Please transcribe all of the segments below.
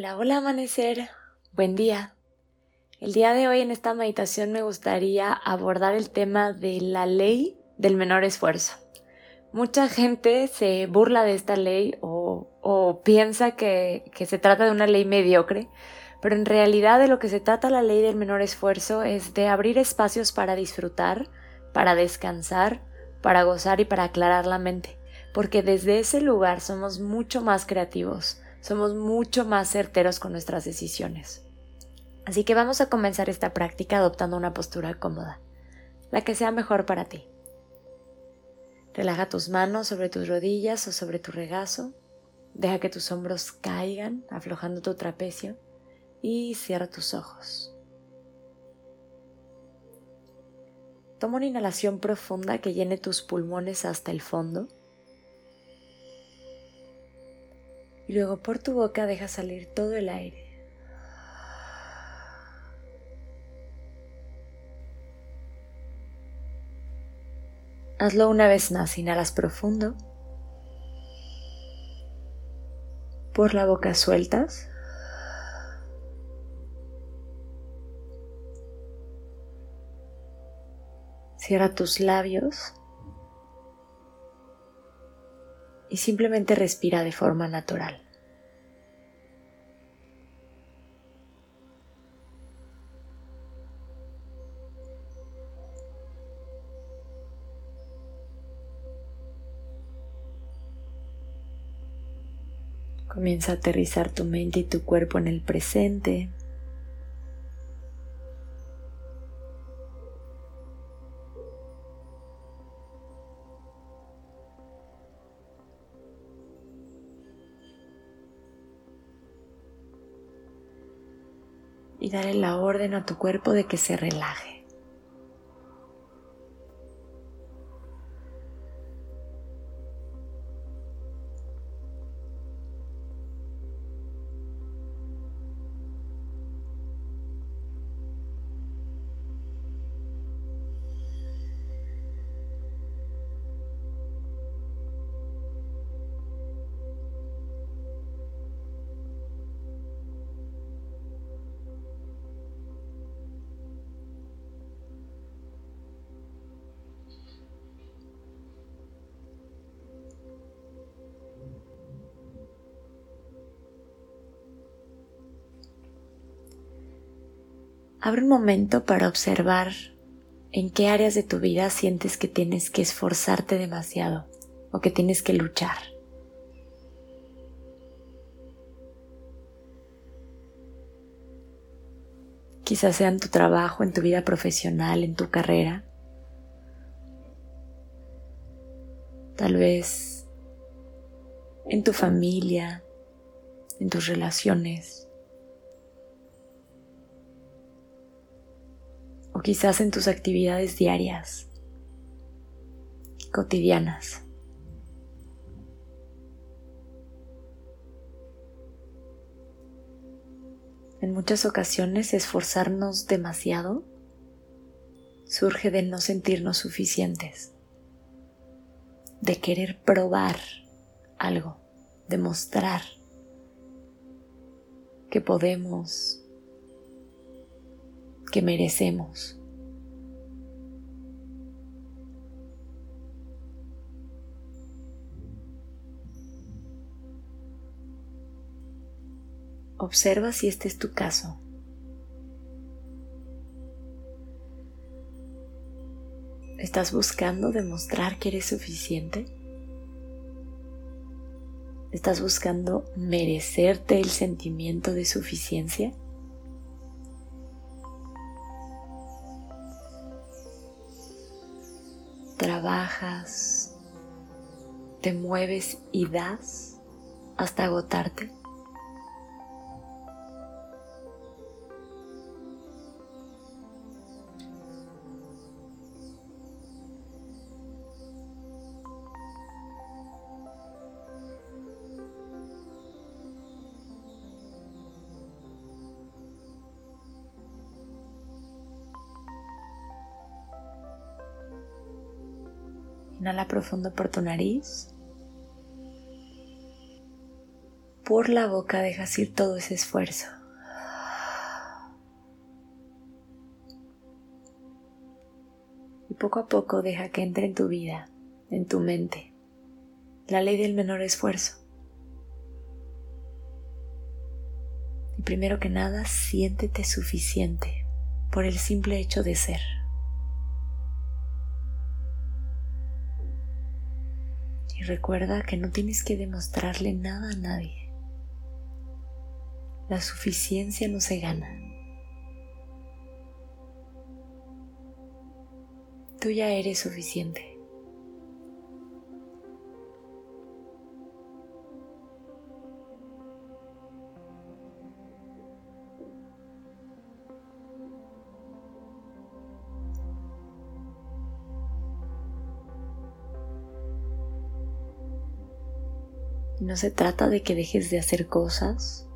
Hola, hola amanecer, buen día. El día de hoy en esta meditación me gustaría abordar el tema de la ley del menor esfuerzo. Mucha gente se burla de esta ley o, piensa que, que se trata de una ley mediocre, pero en realidad de lo que se trata la ley del menor esfuerzo es de abrir espacios para disfrutar, para descansar, para gozar y para aclarar la mente, porque desde ese lugar somos mucho más creativos, somos mucho más certeros con nuestras decisiones. Así que vamos a comenzar esta práctica adoptando una postura cómoda, la que sea mejor para ti. Relaja tus manos sobre tus rodillas o sobre tu regazo, deja que tus hombros caigan, aflojando tu trapecio, y cierra tus ojos. Toma una inhalación profunda que llene tus pulmones hasta el fondo y luego por tu boca deja salir todo el aire. Hazlo una vez más, inhalas profundo. Por la boca sueltas. Cierra tus labios y simplemente respira de forma natural. Comienza a aterrizar tu mente y tu cuerpo en el presente. Y darle la orden a tu cuerpo de que se relaje. Abre un momento para observar en qué áreas de tu vida sientes que tienes que esforzarte demasiado o que tienes que luchar. Quizás sea en tu trabajo, en tu vida profesional, en tu carrera. Tal vez en tu familia, en tus relaciones. Quizás en tus actividades diarias, cotidianas. En muchas ocasiones esforzarnos demasiado surge de no sentirnos suficientes, de querer probar algo, demostrar que podemos que merecemos. Observa si este es tu caso. ¿Estás buscando demostrar que eres suficiente? ¿Estás buscando merecerte el sentimiento de suficiencia? Trabajas, te mueves y das hasta agotarte. Inhala profundo por tu nariz. por la boca dejas ir todo ese esfuerzo. Y poco a poco deja que entre en tu vida, en tu mente, la ley del menor esfuerzo. Y primero que nada, siéntete suficiente por el simple hecho de ser. Y recuerda que no tienes que demostrarle nada a nadie. La suficiencia no se gana. Tú ya eres suficiente. No se trata de que dejes de hacer cosas,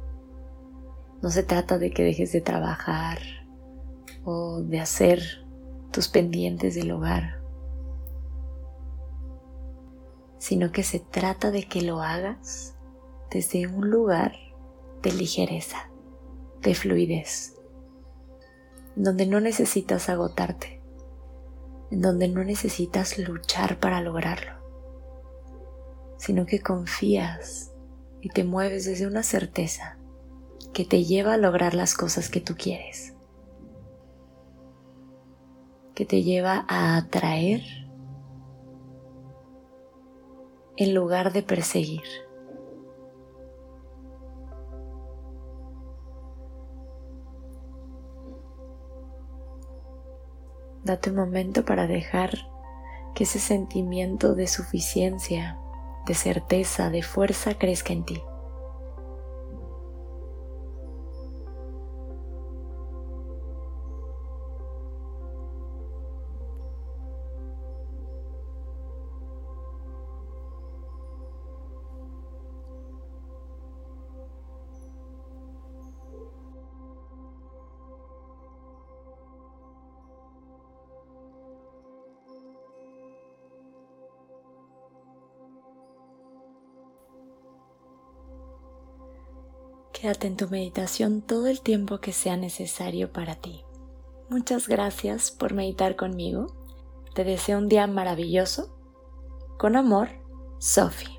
no se trata de que dejes de trabajar o de hacer tus pendientes del hogar, sino que se trata de que lo hagas desde un lugar de ligereza, de fluidez, donde no necesitas agotarte, en donde no necesitas luchar para lograrlo sino que confías y te mueves desde una certeza que te lleva a lograr las cosas que tú quieres, que te lleva a atraer en lugar de perseguir. Date un momento para dejar que ese sentimiento de suficiencia de certeza, de fuerza crezca en ti. Quédate en tu meditación todo el tiempo que sea necesario para ti. Muchas gracias por meditar conmigo. Te deseo un día maravilloso. Con amor, Sophie.